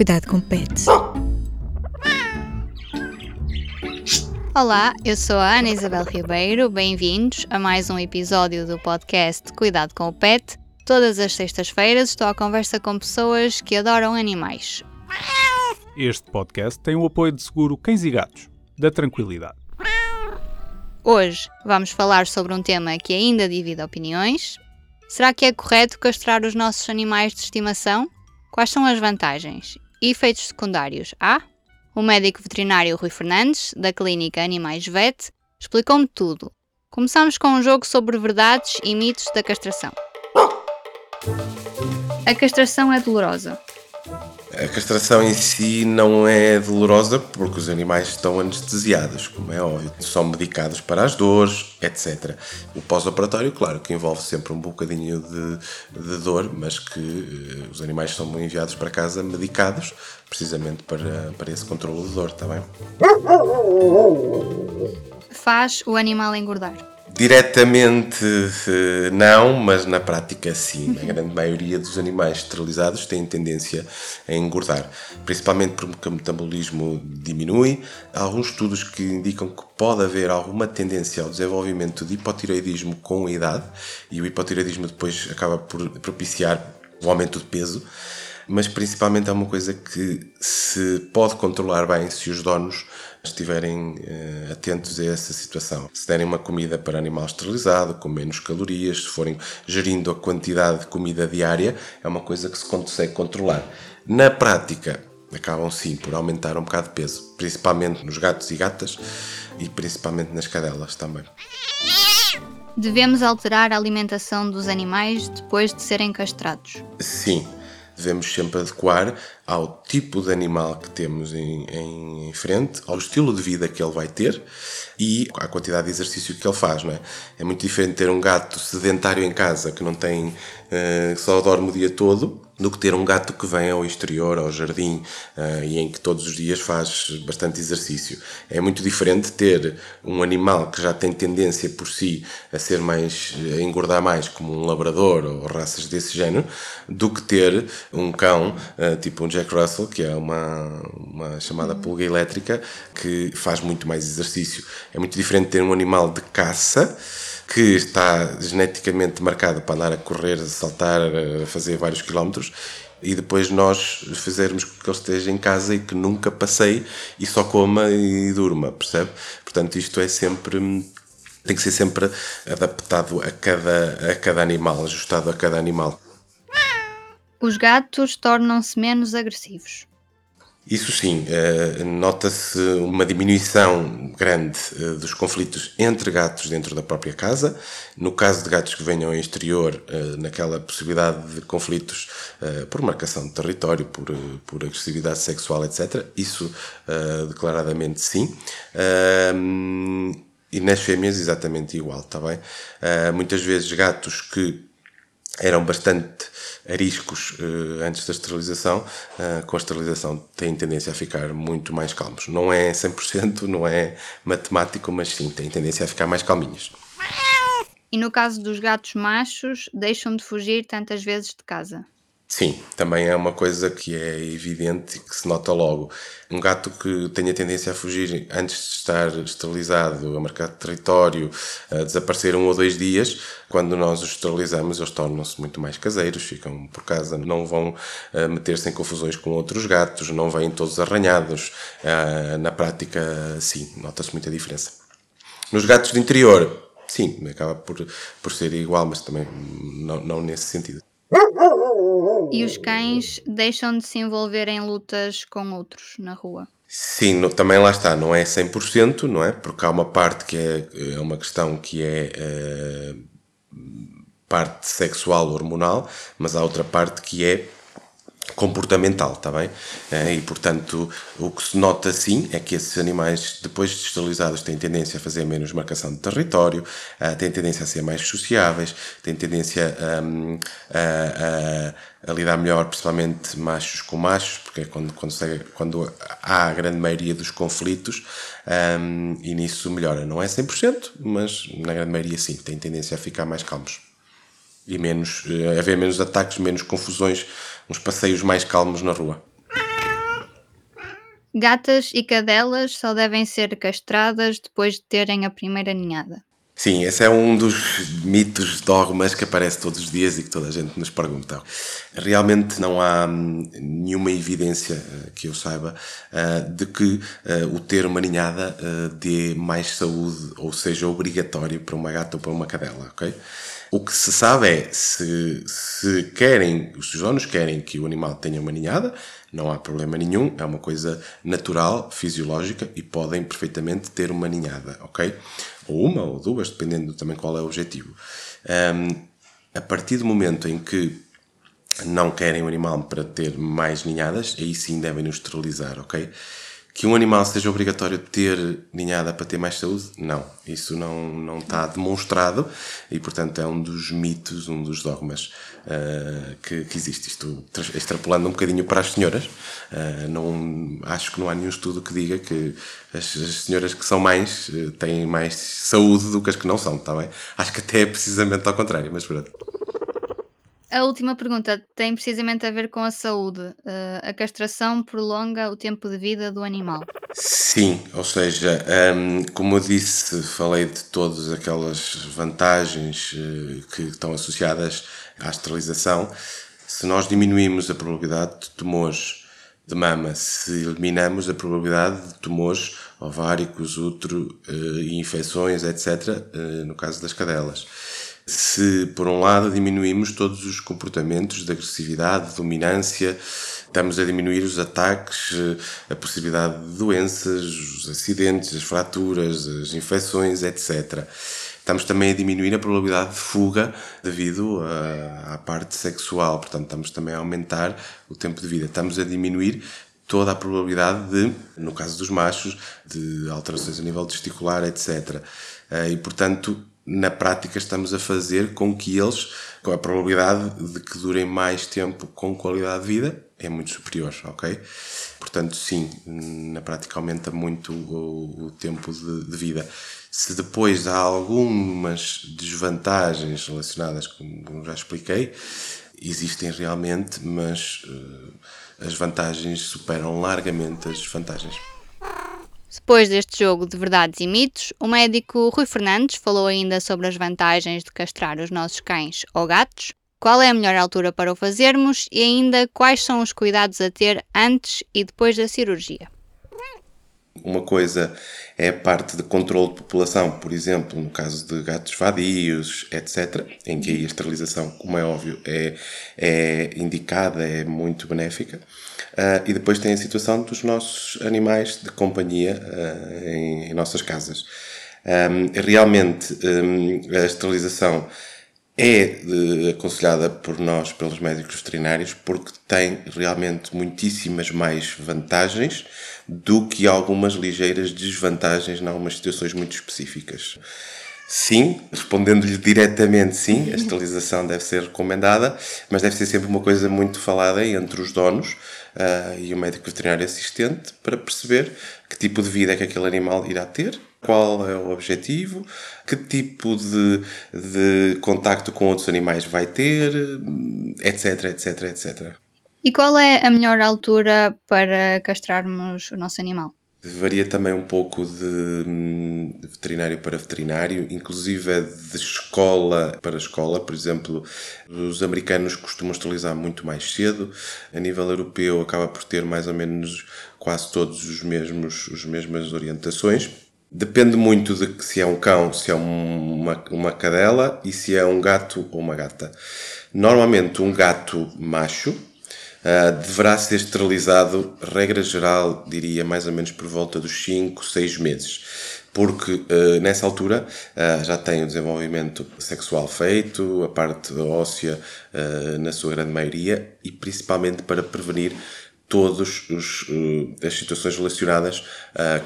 Cuidado com pets. Olá, eu sou a Ana Isabel Ribeiro. Bem-vindos a mais um episódio do podcast Cuidado com o Pet. Todas as sextas-feiras estou à conversa com pessoas que adoram animais. Este podcast tem o apoio de seguro Cães e Gatos, da Tranquilidade. Hoje vamos falar sobre um tema que ainda divide opiniões. Será que é correto castrar os nossos animais de estimação? Quais são as vantagens? Efeitos secundários? Há? O médico veterinário Rui Fernandes, da clínica Animais Vet, explicou-me tudo. Começamos com um jogo sobre verdades e mitos da castração. A castração é dolorosa. A castração em si não é dolorosa porque os animais estão anestesiados, como é óbvio. São medicados para as dores, etc. O pós-operatório, claro, que envolve sempre um bocadinho de, de dor, mas que uh, os animais são enviados para casa medicados, precisamente para, para esse controle de dor, está bem? Faz o animal engordar. Diretamente não, mas na prática sim. A grande maioria dos animais esterilizados têm tendência a engordar, principalmente porque o metabolismo diminui. Há alguns estudos que indicam que pode haver alguma tendência ao desenvolvimento de hipotireoidismo com a idade e o hipotireoidismo depois acaba por propiciar o aumento de peso mas principalmente é uma coisa que se pode controlar bem se os donos estiverem uh, atentos a essa situação. Se derem uma comida para animal esterilizado, com menos calorias, se forem gerindo a quantidade de comida diária, é uma coisa que se consegue controlar. Na prática, acabam sim por aumentar um bocado de peso, principalmente nos gatos e gatas e principalmente nas cadelas também. Devemos alterar a alimentação dos animais depois de serem castrados? Sim, devemos sempre adequar ao tipo de animal que temos em, em, frente, ao estilo de vida que ele vai ter e à quantidade de exercício que ele faz, não é? É muito diferente ter um gato sedentário em casa que não tem, uh, só dorme o dia todo, do que ter um gato que vem ao exterior, ao jardim, uh, e em que todos os dias faz bastante exercício. É muito diferente ter um animal que já tem tendência por si a ser mais, a engordar mais, como um labrador ou raças desse género, do que ter um cão, uh, tipo um Jack Russell, que é uma, uma chamada pulga elétrica, que faz muito mais exercício. É muito diferente ter um animal de caça que está geneticamente marcado para andar a correr, a saltar, a fazer vários quilómetros e depois nós fizermos com que ele esteja em casa e que nunca passeie e só coma e durma, percebe? Portanto, isto é sempre tem que ser sempre adaptado a cada, a cada animal, ajustado a cada animal. Os gatos tornam-se menos agressivos. Isso sim, uh, nota-se uma diminuição grande uh, dos conflitos entre gatos dentro da própria casa. No caso de gatos que venham em exterior, uh, naquela possibilidade de conflitos por marcação de território, por, por agressividade sexual, etc. Isso declaradamente sim. e nas fêmeas, exatamente igual, está bem? muitas vezes gatos que eram bastante ariscos uh, antes da esterilização, uh, com a esterilização têm tendência a ficar muito mais calmos. Não é 100%, não é matemático, mas sim, têm tendência a ficar mais calminhos. E no caso dos gatos machos, deixam de fugir tantas vezes de casa? Sim, também é uma coisa que é evidente e que se nota logo. Um gato que tenha tendência a fugir antes de estar esterilizado, a marcar território, a desaparecer um ou dois dias, quando nós os esterilizamos, eles tornam-se muito mais caseiros, ficam por casa, não vão uh, meter-se em confusões com outros gatos, não vêm todos arranhados. Uh, na prática, sim, nota-se muita diferença. Nos gatos de interior, sim, acaba por, por ser igual, mas também não, não nesse sentido. E os cães deixam de se envolver em lutas com outros na rua? Sim, no, também lá está, não é 100%, não é? Porque há uma parte que é, é uma questão que é é parte sexual, hormonal, mas há outra parte que é comportamental, está bem? Eh, e, portanto, o que se nota sim é que esses animais, depois de esterilizados, têm tendência a fazer menos marcação de território, eh, têm tendência a ser mais sociáveis, têm tendência um, a, a, a, lidar melhor, principalmente machos com machos, porque é quando, quando, quando há a grande maioria dos conflitos um, e nisso melhora. Não é 100%, mas na grande maioria sim, têm tendência a ficar mais calmos. E menos, eh, haver menos ataques, menos confusões, uns passeios mais calmos na rua. Gatas e cadelas só devem ser castradas depois de terem a primeira ninhada. Sim, esse é um dos mitos, dogmas que aparece todos os dias e que toda a gente nos pergunta. Realmente não há hum, nenhuma evidência eh, que eu saiba eh, de que eh, o ter uma ninhada dê mais saúde ou seja obrigatório para uma gata ou para uma cadela, ok? O que se sabe é se, se querem, os donos querem que o animal tenha uma ninhada, não há problema nenhum, é uma coisa natural, fisiológica e podem perfeitamente ter uma ninhada, ok? Ou uma ou duas, dependendo também qual é o objetivo. Um, a partir do momento em que não querem o animal para ter mais ninhadas, aí sim devem nos esterilizar, ok? Que um animal seja obrigatório ter ninhada para ter mais saúde? Não. Isso não, não está demonstrado e, portanto, é um dos mitos, um dos dogmas uh, que, que, existe. Isto extrapolando um bocadinho para as senhoras. Uh, não, acho que não há nenhum estudo que diga que as, as senhoras que são mães uh, têm mais saúde do que as que não são, está bem? Acho que até é precisamente ao contrário, mas pronto. A última pergunta tem precisamente a ver com a saúde. Uh, a castração prolonga o tempo de vida do animal? Sim, ou seja, um, como eu disse, falei de todas aquelas vantagens uh, que estão associadas à esterilização. Se nós diminuímos a probabilidade de tumores de mama, se eliminamos a probabilidade de tumores ováricos, útero e infecções, etc., no caso das cadelas se, por um lado, diminuímos todos os comportamentos de agressividade, de dominância, estamos a diminuir os ataques, a possibilidade de doenças, os acidentes, as fraturas, as infecções, etc. Estamos também a diminuir a probabilidade de fuga devido à, à parte sexual, portanto, estamos também a aumentar o tempo de vida. Estamos a diminuir toda a probabilidade de, no caso dos machos, de alterações a nível testicular, etc. Eh, e, portanto, na prática estamos a fazer com que eles, com a probabilidade de que durem mais tempo com qualidade de vida, é muito superior, ok? Portanto, sim, na prática aumenta muito o, o tempo de, de, vida. Se depois há algumas desvantagens relacionadas, como já expliquei, existem realmente, mas uh, as vantagens superam largamente as desvantagens. Depois deste jogo de verdades e mitos, o médico Rui Fernandes falou ainda sobre as vantagens de castrar os nossos cães ou gatos, qual é a melhor altura para o fazermos e ainda quais são os cuidados a ter antes e depois da cirurgia. Uma coisa é a parte de controle de população, por exemplo, no caso de gatos vadios, etc., em que a esterilização, como é óbvio, é, é indicada, é muito benéfica. Uh, e depois tem a situação dos nossos animais de companhia uh, em, em, nossas casas. Um, realmente, um, a esterilização é uh, aconselhada por nós, pelos médicos veterinários, porque tem realmente muitíssimas mais vantagens do que algumas ligeiras desvantagens em algumas situações muito específicas. Sim, respondendo-lhe diretamente, sim, a esterilização deve ser recomendada, mas deve ser sempre uma coisa muito falada entre os donos uh, e o médico veterinário assistente para perceber que tipo de vida é que aquele animal irá ter, qual é o objetivo, que tipo de, de contacto com outros animais vai ter, etc, etc, etc. E qual é a melhor altura para castrarmos o nosso animal? Varia também um pouco de, veterinário para veterinário, inclusive de escola para escola. Por exemplo, os americanos costumam esterilizar muito mais cedo. A nível europeu acaba por ter mais ou menos quase todos os mesmos as mesmas orientações. Depende muito de que se é um cão, se é uma, uma cadela e se é um gato ou uma gata. Normalmente um gato macho Uh, deverá ser esterilizado, regra geral, diria mais ou menos por volta dos 5, 6 meses. Porque uh, nessa altura uh, já tem o desenvolvimento sexual feito, a parte óssea na sua grande maioria, e principalmente para prevenir todas as situações relacionadas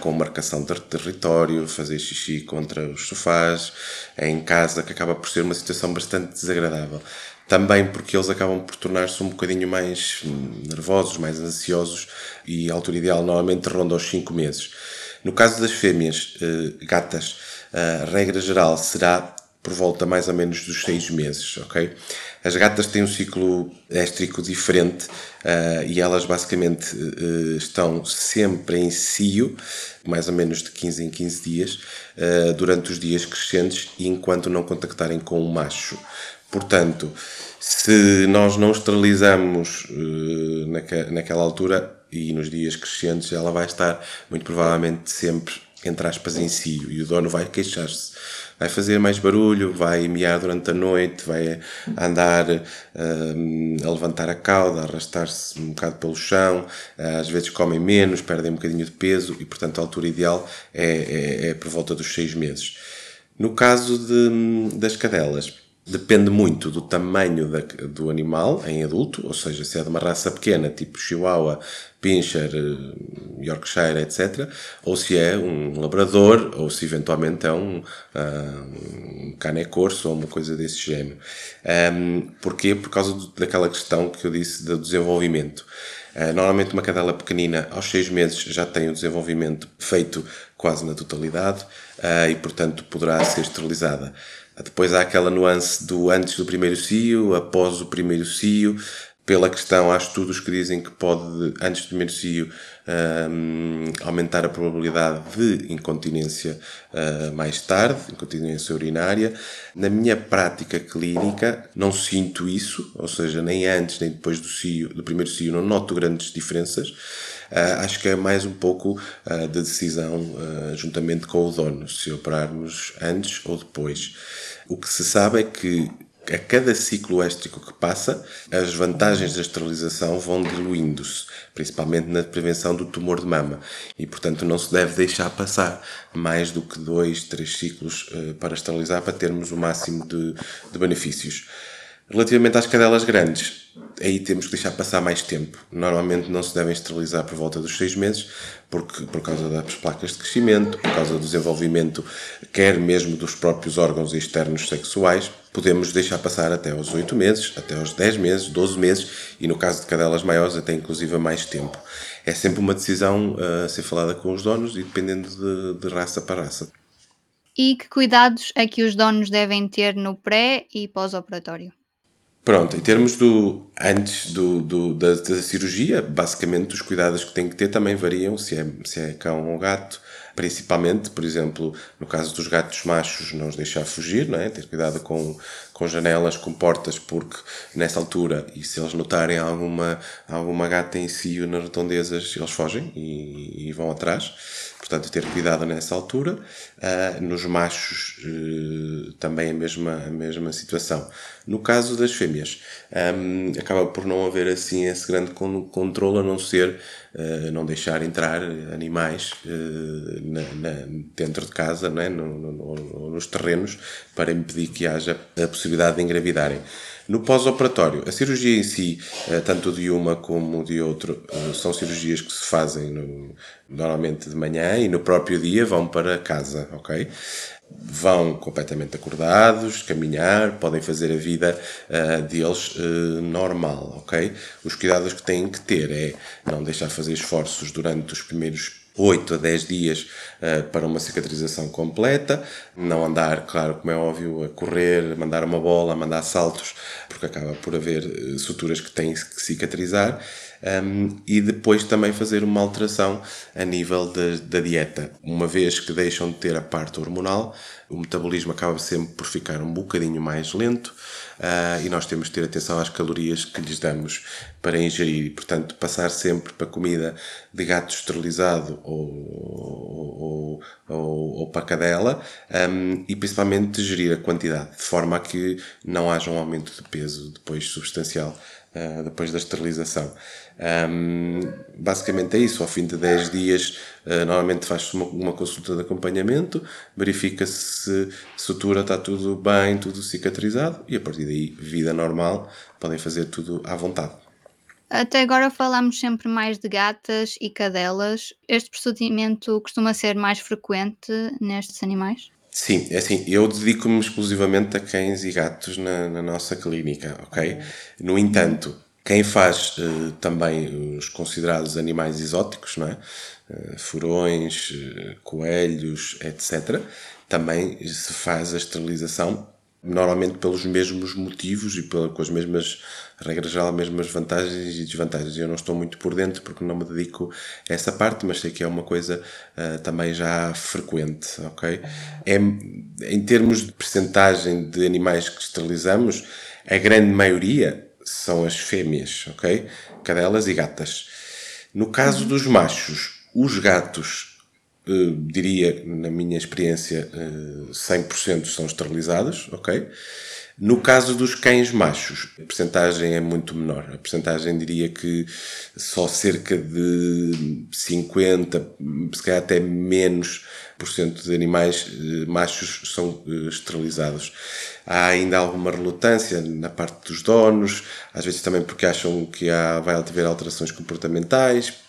com marcação de território, fazer xixi contra os sofás, em casa, que acaba por ser uma situação bastante desagradável também porque eles acabam por tornar-se um bocadinho mais nervosos, mais ansiosos e a altura ideal normalmente ronda aos 5 meses. No caso das fêmeas, eh, gatas, a regra geral será por volta mais ou menos dos seis meses, ok? As gatas têm um ciclo éstrico diferente uh, e elas basicamente uh, estão sempre em cio, mais ou menos de 15 em 15 dias, uh, durante os dias crescentes e enquanto não contactarem com o macho. Portanto, se nós não esterilizamos naque, naquela altura e nos dias crescentes, ela vai estar muito provavelmente sempre entre aspas, em si, e o dono vai queixar-se. Vai fazer mais barulho, vai miar durante a noite, vai andar um, a levantar a cauda, a arrastar-se um bocado pelo chão, às vezes comem menos, perdem um bocadinho de peso e, portanto, a altura ideal é, é, é por volta dos seis meses. No caso de, das cadelas, Depende muito do tamanho da, do animal em adulto, ou seja, se é de uma raça pequena, tipo Chihuahua, Pinscher, eh, Yorkshire, etc., ou se é um labrador, ou se eventualmente é um, uh, um cane corso ou uma coisa desse género. Um, porquê? Por causa do, daquela questão que eu disse do desenvolvimento. Uh, normalmente uma cadela pequenina aos seis meses já tem o desenvolvimento feito quase na totalidade uh, e portanto poderá ser esterilizada. Depois há aquela nuance do antes do primeiro cio, após o primeiro cio. Pela questão, há estudos que dizem que pode, antes do primeiro cio, um, aumentar a probabilidade de incontinência uh, mais tarde, incontinência urinária. Na minha prática clínica, não sinto isso, ou seja, nem antes nem depois do, cio, do primeiro cio, não noto grandes diferenças. Uh, acho que é mais um pouco uh, de decisão uh, juntamente com o dono, se operarmos antes ou depois. O que se sabe é que a cada ciclo éstrico que passa, as vantagens da esterilização vão diluindo-se, principalmente na prevenção do tumor de mama. E, portanto, não se deve deixar passar mais do que dois, três ciclos para esterilizar para termos o máximo de, de benefícios. Relativamente às cadelas grandes, aí temos que deixar passar mais tempo. Normalmente não se devem esterilizar por volta dos seis meses, porque, por causa das placas de crescimento, por causa do desenvolvimento, quer mesmo dos próprios órgãos externos sexuais. Podemos deixar passar até aos oito meses, até aos dez meses, doze meses e, no caso de cadelas maiores, até inclusive mais tempo. É sempre uma decisão a ser falada com os donos e dependendo de, de raça para raça. E que cuidados é que os donos devem ter no pré e pós-operatório? Pronto, em termos do antes do, do da, da, cirurgia, basicamente os cuidados que tem que ter também variam se é, se é cão ou gato. Principalmente, por exemplo, no caso dos gatos machos, não os deixar fugir, não é? ter cuidado com, com janelas, com portas, porque nessa altura, e se eles notarem alguma, alguma gata em si nas redondezas, eles fogem e, e vão atrás portanto ter cuidado nessa altura. Uh, nos machos uh, também a mesma, a mesma situação. No caso das fêmeas, um, acaba por não haver assim esse grande controle, a não ser uh, não deixar entrar animais na, na, dentro de casa, não é? no, no, no, nos terrenos, para impedir que haja a possibilidade de engravidarem. No pós-operatório, a cirurgia em si, eh, tanto de uma como de outro, eh, são cirurgias que se fazem no, normalmente de manhã e no próprio dia vão para casa, ok? Vão completamente acordados, caminhar, podem fazer a vida uh, deles uh, normal, ok? Os cuidados que têm que ter é não deixar fazer esforços durante os primeiros 8 a 10 dias uh, para uma cicatrização completa, não andar, claro, como é óbvio, a correr, mandar uma bola, mandar saltos, porque acaba por haver uh, suturas que têm que cicatrizar, um, e depois também fazer uma alteração a nível de, da dieta. Uma vez que deixam de ter a parte hormonal, o metabolismo acaba sempre por ficar um bocadinho mais lento, uh, e nós temos que ter atenção às calorias que lhes damos para ingerir. E, portanto, passar sempre para comida de gato esterilizado ou, ou, ou, ou para cadela um, e principalmente gerir a quantidade, de forma a que não haja um aumento de peso depois substancial Uh, depois da esterilização. Um, basicamente é isso. Ao fim de 10 dias, uh, normalmente faz-se uma, uma, consulta de acompanhamento, verifica-se se sutura está tudo bem, tudo cicatrizado e a partir daí, vida normal, podem fazer tudo à vontade. Até agora falamos sempre mais de gatas e cadelas. Este procedimento costuma ser mais frequente nestes animais? Sim, é assim, eu dedico-me exclusivamente a cães e gatos na, na nossa clínica, ok? No entanto, quem faz uh, também os considerados animais exóticos, não é? Uh, furões, uh, coelhos, etc., também se faz a esterilização normalmente pelos mesmos motivos e pela, com as mesmas regras geral, as mesmas vantagens e desvantagens. Eu não estou muito por dentro porque não me dedico a essa parte, mas sei que é uma coisa uh, também já frequente, ok? É, em termos de percentagem de animais que esterilizamos, a grande maioria são as fêmeas, ok? Cadelas e gatas. No caso dos machos, os gatos Uh, diria, na minha experiência, uh, 100% são esterilizados, ok? No caso dos cães machos, a percentagem é muito menor. A percentagem diria que só cerca de 50, se calhar até menos por cento de animais uh, machos são esterilizados. Há ainda alguma relutância na parte dos donos, às vezes também porque acham que há, vai haver alterações comportamentais,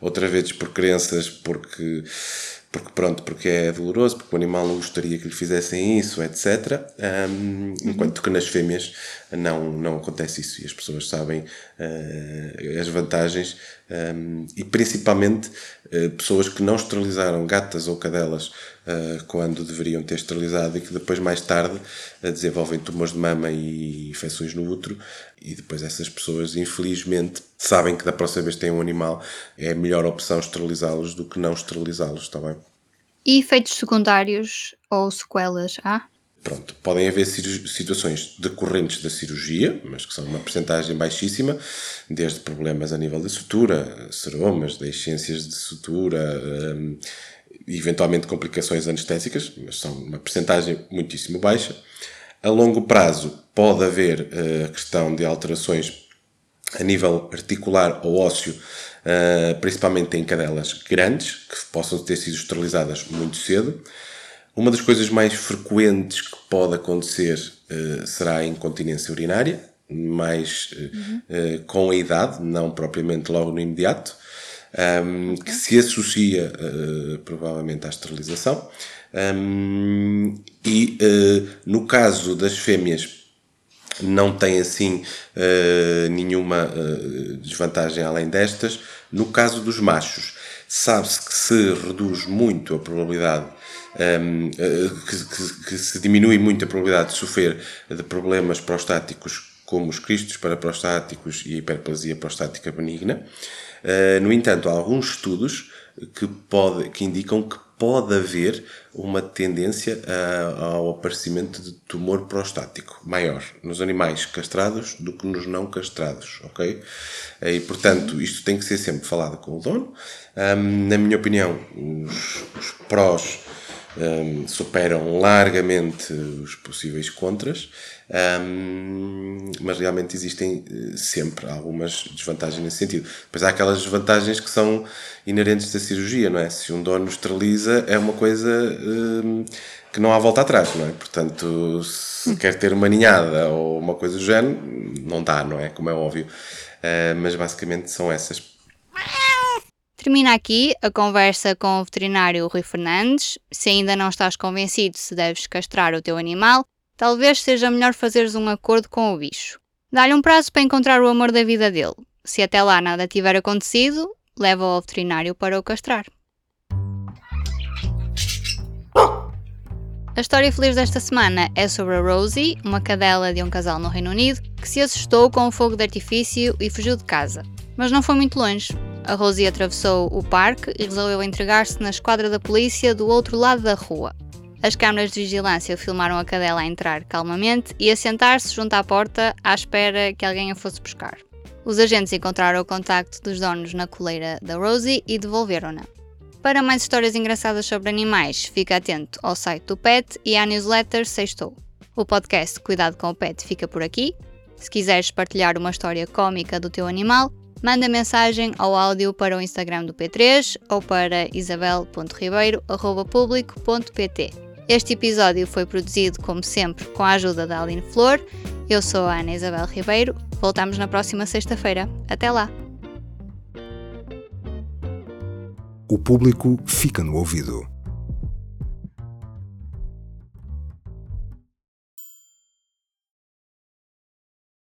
outra vez por crenças, porque porque pronto, porque é doloroso, porque o animal não gostaria que lhe fizessem isso, etc. Um, enquanto que nas fêmeas não, não acontece isso e as pessoas sabem uh, as vantagens um, e principalmente uh, pessoas que não esterilizaram gatas ou cadelas uh, quando deveriam ter esterilizado e que depois mais tarde desenvolvem tumores de mama e infecções no útero e depois essas pessoas infelizmente sabem que da próxima vez têm um animal é a melhor opção esterilizá-los do que não esterilizá-los, está bem? E efeitos secundários ou sequelas há? Pronto, podem haver situações decorrentes da cirurgia, mas que são uma percentagem baixíssima, desde problemas a nível de sutura, seromas, deiscências de sutura, um, eventualmente complicações anestésicas, mas são uma percentagem muitíssimo baixa. A longo prazo pode haver a questão de alterações a nível articular ou ósseo, uh, principalmente em cadelas grandes, que possam ter sido esterilizadas muito cedo. Uma das coisas mais frequentes que pode acontecer uh, será a incontinência urinária, mais uhum. uh, com a idade, não propriamente logo no imediato, um, okay. que se associa uh, provavelmente à esterilização. Um, e no caso das fêmeas, não tem assim nenhuma desvantagem além destas. No caso dos machos, sabe-se que se reduz muito a probabilidade um, eh, que, que, que, se diminui muito a probabilidade de sofrer de problemas prostáticos como os cristos paraprostáticos e a hiperplasia prostática benigna. Uh, no entanto, há alguns estudos que, pode, que indicam que pode haver uma tendência a, ao aparecimento de tumor prostático maior nos animais castrados do que nos não castrados, ok? E, portanto, isto tem que ser sempre falado com o dono. Um, na minha opinião, os, os prós um, superam largamente os possíveis contras, um, mas realmente existem eh, sempre algumas desvantagens nesse sentido. Pois há aquelas desvantagens que são inerentes da cirurgia, não é? Se um dono esteriliza, é uma coisa um, que não há volta atrás, não é? Portanto, se quer ter uma ninhada ou uma coisa do género, não dá, não é? Como é óbvio. Uh, mas basicamente são essas Termina aqui a conversa com o veterinário Rui Fernandes. Se ainda não estás convencido se deves castrar o teu animal, talvez seja melhor fazeres um acordo com o bicho. Dá-lhe um prazo para encontrar o amor da vida dele. Se até lá nada tiver acontecido, leva-o ao veterinário para o castrar. A história feliz desta semana é sobre a Rosie, uma cadela de um casal no Reino Unido, que se assustou com o fogo de artifício e fugiu de casa. Mas não foi muito longe a Rosie atravessou o parque e resolveu entregar-se na esquadra da polícia do outro lado da rua. As câmaras de vigilância filmaram a cadela a entrar calmamente e a sentar-se junto à porta à espera que alguém a fosse buscar. Os agentes encontraram o contacto dos donos na coleira da Rosie e devolveram-na. Para mais histórias engraçadas sobre animais, fica atento ao site do PET e à newsletter Sextou. O podcast Cuidado com o Pet fica por aqui. Se quiseres partilhar uma história cómica do teu animal, manda mensagem ao áudio para o Instagram do P3 ou para isabel.ribeiro.público.pt. Este episódio foi produzido, como sempre, com a ajuda da Aline Flor. Eu sou a Ana Isabel Ribeiro. Voltamos na próxima sexta-feira. Até lá! O público fica no ouvido.